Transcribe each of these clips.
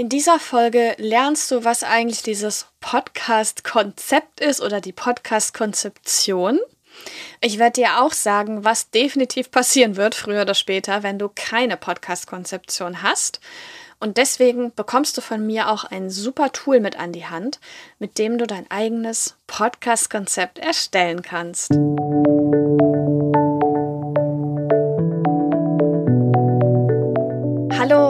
In dieser Folge lernst du, was eigentlich dieses Podcast-Konzept ist oder die Podcast-Konzeption. Ich werde dir auch sagen, was definitiv passieren wird, früher oder später, wenn du keine Podcast-Konzeption hast. Und deswegen bekommst du von mir auch ein super Tool mit an die Hand, mit dem du dein eigenes Podcast-Konzept erstellen kannst.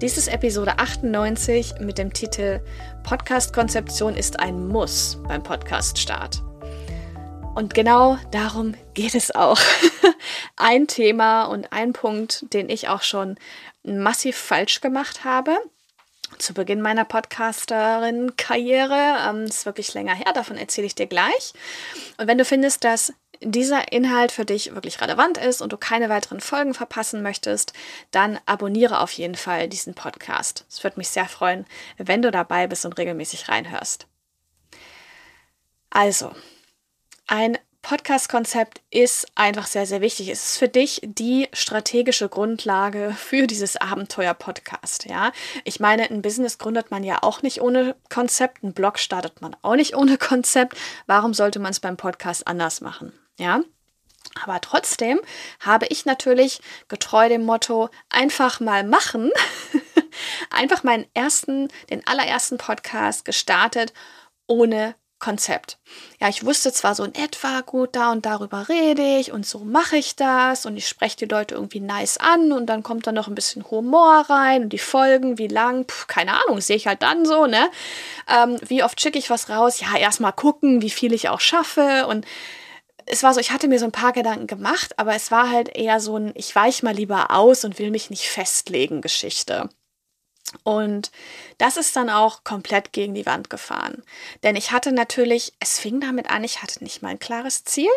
Dies ist Episode 98 mit dem Titel Podcast-Konzeption ist ein Muss beim Podcast-Start. Und genau darum geht es auch. ein Thema und ein Punkt, den ich auch schon massiv falsch gemacht habe. Zu Beginn meiner Podcasterin-Karriere. Ähm, ist wirklich länger her, davon erzähle ich dir gleich. Und wenn du findest, dass dieser Inhalt für dich wirklich relevant ist und du keine weiteren Folgen verpassen möchtest, dann abonniere auf jeden Fall diesen Podcast. Es würde mich sehr freuen, wenn du dabei bist und regelmäßig reinhörst. Also, ein Podcast-Konzept ist einfach sehr, sehr wichtig. Es ist für dich die strategische Grundlage für dieses Abenteuer-Podcast. Ja, ich meine, ein Business gründet man ja auch nicht ohne Konzept, ein Blog startet man auch nicht ohne Konzept. Warum sollte man es beim Podcast anders machen? Ja, aber trotzdem habe ich natürlich getreu dem Motto einfach mal machen, einfach meinen ersten, den allerersten Podcast gestartet ohne Konzept. Ja, ich wusste zwar so in etwa, gut, da und darüber rede ich und so mache ich das und ich spreche die Leute irgendwie nice an und dann kommt da noch ein bisschen Humor rein und die Folgen, wie lang, Puh, keine Ahnung, sehe ich halt dann so, ne? Ähm, wie oft schicke ich was raus? Ja, erstmal gucken, wie viel ich auch schaffe und es war so, ich hatte mir so ein paar Gedanken gemacht, aber es war halt eher so ein, ich weiche mal lieber aus und will mich nicht festlegen Geschichte. Und das ist dann auch komplett gegen die Wand gefahren. Denn ich hatte natürlich, es fing damit an, ich hatte nicht mal ein klares Ziel.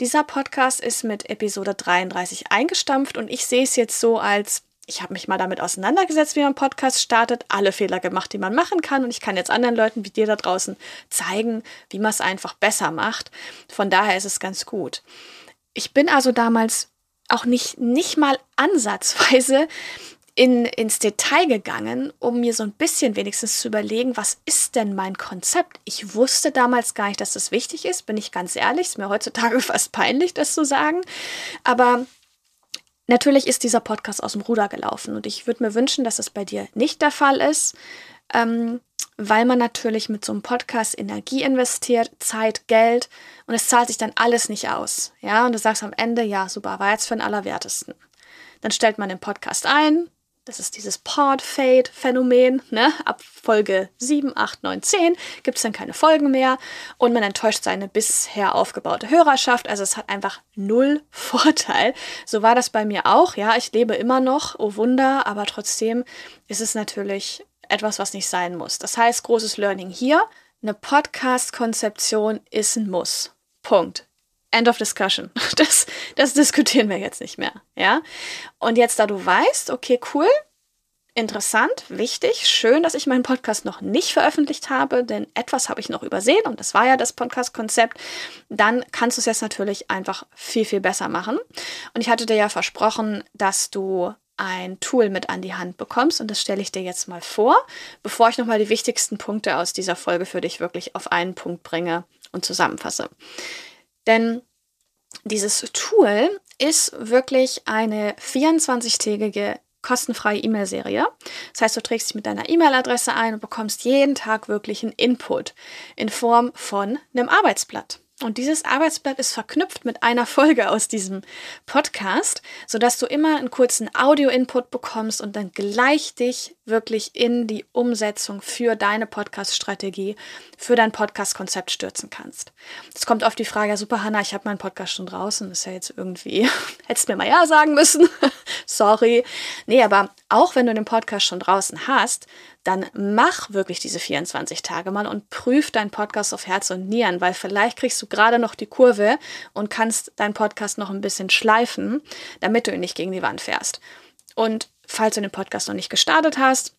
Dieser Podcast ist mit Episode 33 eingestampft und ich sehe es jetzt so als ich habe mich mal damit auseinandergesetzt, wie man Podcast startet, alle Fehler gemacht, die man machen kann. Und ich kann jetzt anderen Leuten wie dir da draußen zeigen, wie man es einfach besser macht. Von daher ist es ganz gut. Ich bin also damals auch nicht, nicht mal ansatzweise in, ins Detail gegangen, um mir so ein bisschen wenigstens zu überlegen, was ist denn mein Konzept? Ich wusste damals gar nicht, dass das wichtig ist, bin ich ganz ehrlich. Ist mir heutzutage fast peinlich, das zu sagen. Aber Natürlich ist dieser Podcast aus dem Ruder gelaufen und ich würde mir wünschen, dass es bei dir nicht der Fall ist, ähm, weil man natürlich mit so einem Podcast Energie investiert, Zeit, Geld und es zahlt sich dann alles nicht aus. Ja, und du sagst am Ende, ja, super, war jetzt für den Allerwertesten. Dann stellt man den Podcast ein, das ist dieses Pod-Fade-Phänomen. Ne? Ab Folge 7, 8, 9, 10 gibt es dann keine Folgen mehr und man enttäuscht seine bisher aufgebaute Hörerschaft. Also es hat einfach null Vorteil. So war das bei mir auch. Ja, ich lebe immer noch, oh Wunder, aber trotzdem ist es natürlich etwas, was nicht sein muss. Das heißt, großes Learning hier. Eine Podcast-Konzeption ist ein Muss. Punkt. End of discussion. Das, das diskutieren wir jetzt nicht mehr. Ja. Und jetzt, da du weißt, okay, cool, interessant, wichtig, schön, dass ich meinen Podcast noch nicht veröffentlicht habe, denn etwas habe ich noch übersehen und das war ja das Podcast-Konzept, dann kannst du es jetzt natürlich einfach viel, viel besser machen. Und ich hatte dir ja versprochen, dass du ein Tool mit an die Hand bekommst und das stelle ich dir jetzt mal vor, bevor ich nochmal die wichtigsten Punkte aus dieser Folge für dich wirklich auf einen Punkt bringe und zusammenfasse. Denn dieses Tool ist wirklich eine 24-tägige kostenfreie E-Mail-Serie. Das heißt, du trägst dich mit deiner E-Mail-Adresse ein und bekommst jeden Tag wirklich einen Input in Form von einem Arbeitsblatt. Und dieses Arbeitsblatt ist verknüpft mit einer Folge aus diesem Podcast, sodass du immer einen kurzen Audio-Input bekommst und dann gleich dich wirklich in die Umsetzung für deine Podcast-Strategie, für dein Podcast-Konzept stürzen kannst. Es kommt oft die Frage, ja super Hanna, ich habe meinen Podcast schon draußen, ist ja jetzt irgendwie, hättest mir mal ja sagen müssen, sorry. Nee, aber auch wenn du den Podcast schon draußen hast, dann mach wirklich diese 24 Tage mal und prüf deinen Podcast auf Herz und Nieren, weil vielleicht kriegst du gerade noch die Kurve und kannst deinen Podcast noch ein bisschen schleifen, damit du ihn nicht gegen die Wand fährst. Und falls du den Podcast noch nicht gestartet hast,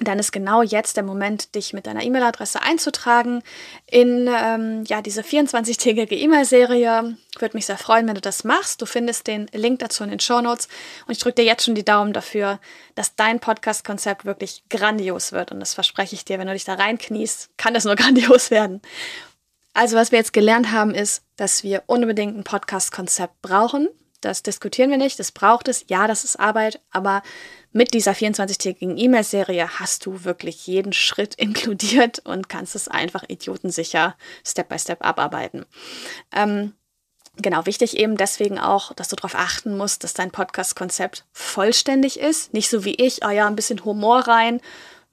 dann ist genau jetzt der Moment, dich mit deiner E-Mail-Adresse einzutragen in ähm, ja, diese 24-tägige E-Mail-Serie. Würde mich sehr freuen, wenn du das machst. Du findest den Link dazu in den Show Notes. Und ich drücke dir jetzt schon die Daumen dafür, dass dein Podcast-Konzept wirklich grandios wird. Und das verspreche ich dir, wenn du dich da reinkniest, kann das nur grandios werden. Also, was wir jetzt gelernt haben, ist, dass wir unbedingt ein Podcast-Konzept brauchen. Das diskutieren wir nicht, das braucht es. Ja, das ist Arbeit, aber mit dieser 24-tägigen E-Mail-Serie hast du wirklich jeden Schritt inkludiert und kannst es einfach idiotensicher Step by Step abarbeiten. Ähm, genau, wichtig eben deswegen auch, dass du darauf achten musst, dass dein Podcast-Konzept vollständig ist. Nicht so wie ich, oh ja, ein bisschen Humor rein.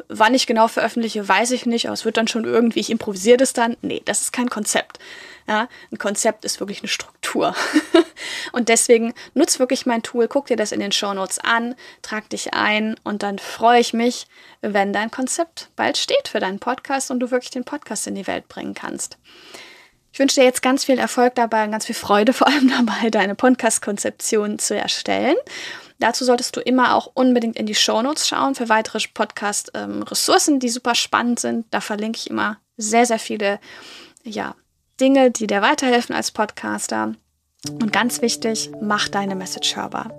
Wann ich genau veröffentliche, weiß ich nicht, aber es wird dann schon irgendwie, ich improvisiere das dann. Nee, das ist kein Konzept. Ja, ein Konzept ist wirklich eine Struktur. und deswegen nutz wirklich mein Tool, guck dir das in den Show Notes an, trag dich ein und dann freue ich mich, wenn dein Konzept bald steht für deinen Podcast und du wirklich den Podcast in die Welt bringen kannst. Ich wünsche dir jetzt ganz viel Erfolg dabei und ganz viel Freude vor allem dabei, deine Podcast-Konzeption zu erstellen. Dazu solltest du immer auch unbedingt in die Show Notes schauen für weitere Podcast-Ressourcen, ähm, die super spannend sind. Da verlinke ich immer sehr, sehr viele ja, Dinge, die dir weiterhelfen als Podcaster. Und ganz wichtig, mach deine Message hörbar.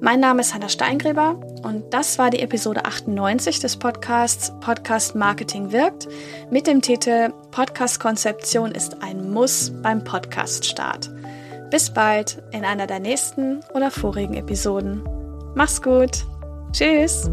Mein Name ist Hanna Steingräber und das war die Episode 98 des Podcasts Podcast Marketing wirkt mit dem Titel Podcast Konzeption ist ein Muss beim Podcast Start. Bis bald in einer der nächsten oder vorigen Episoden. Mach's gut. Tschüss.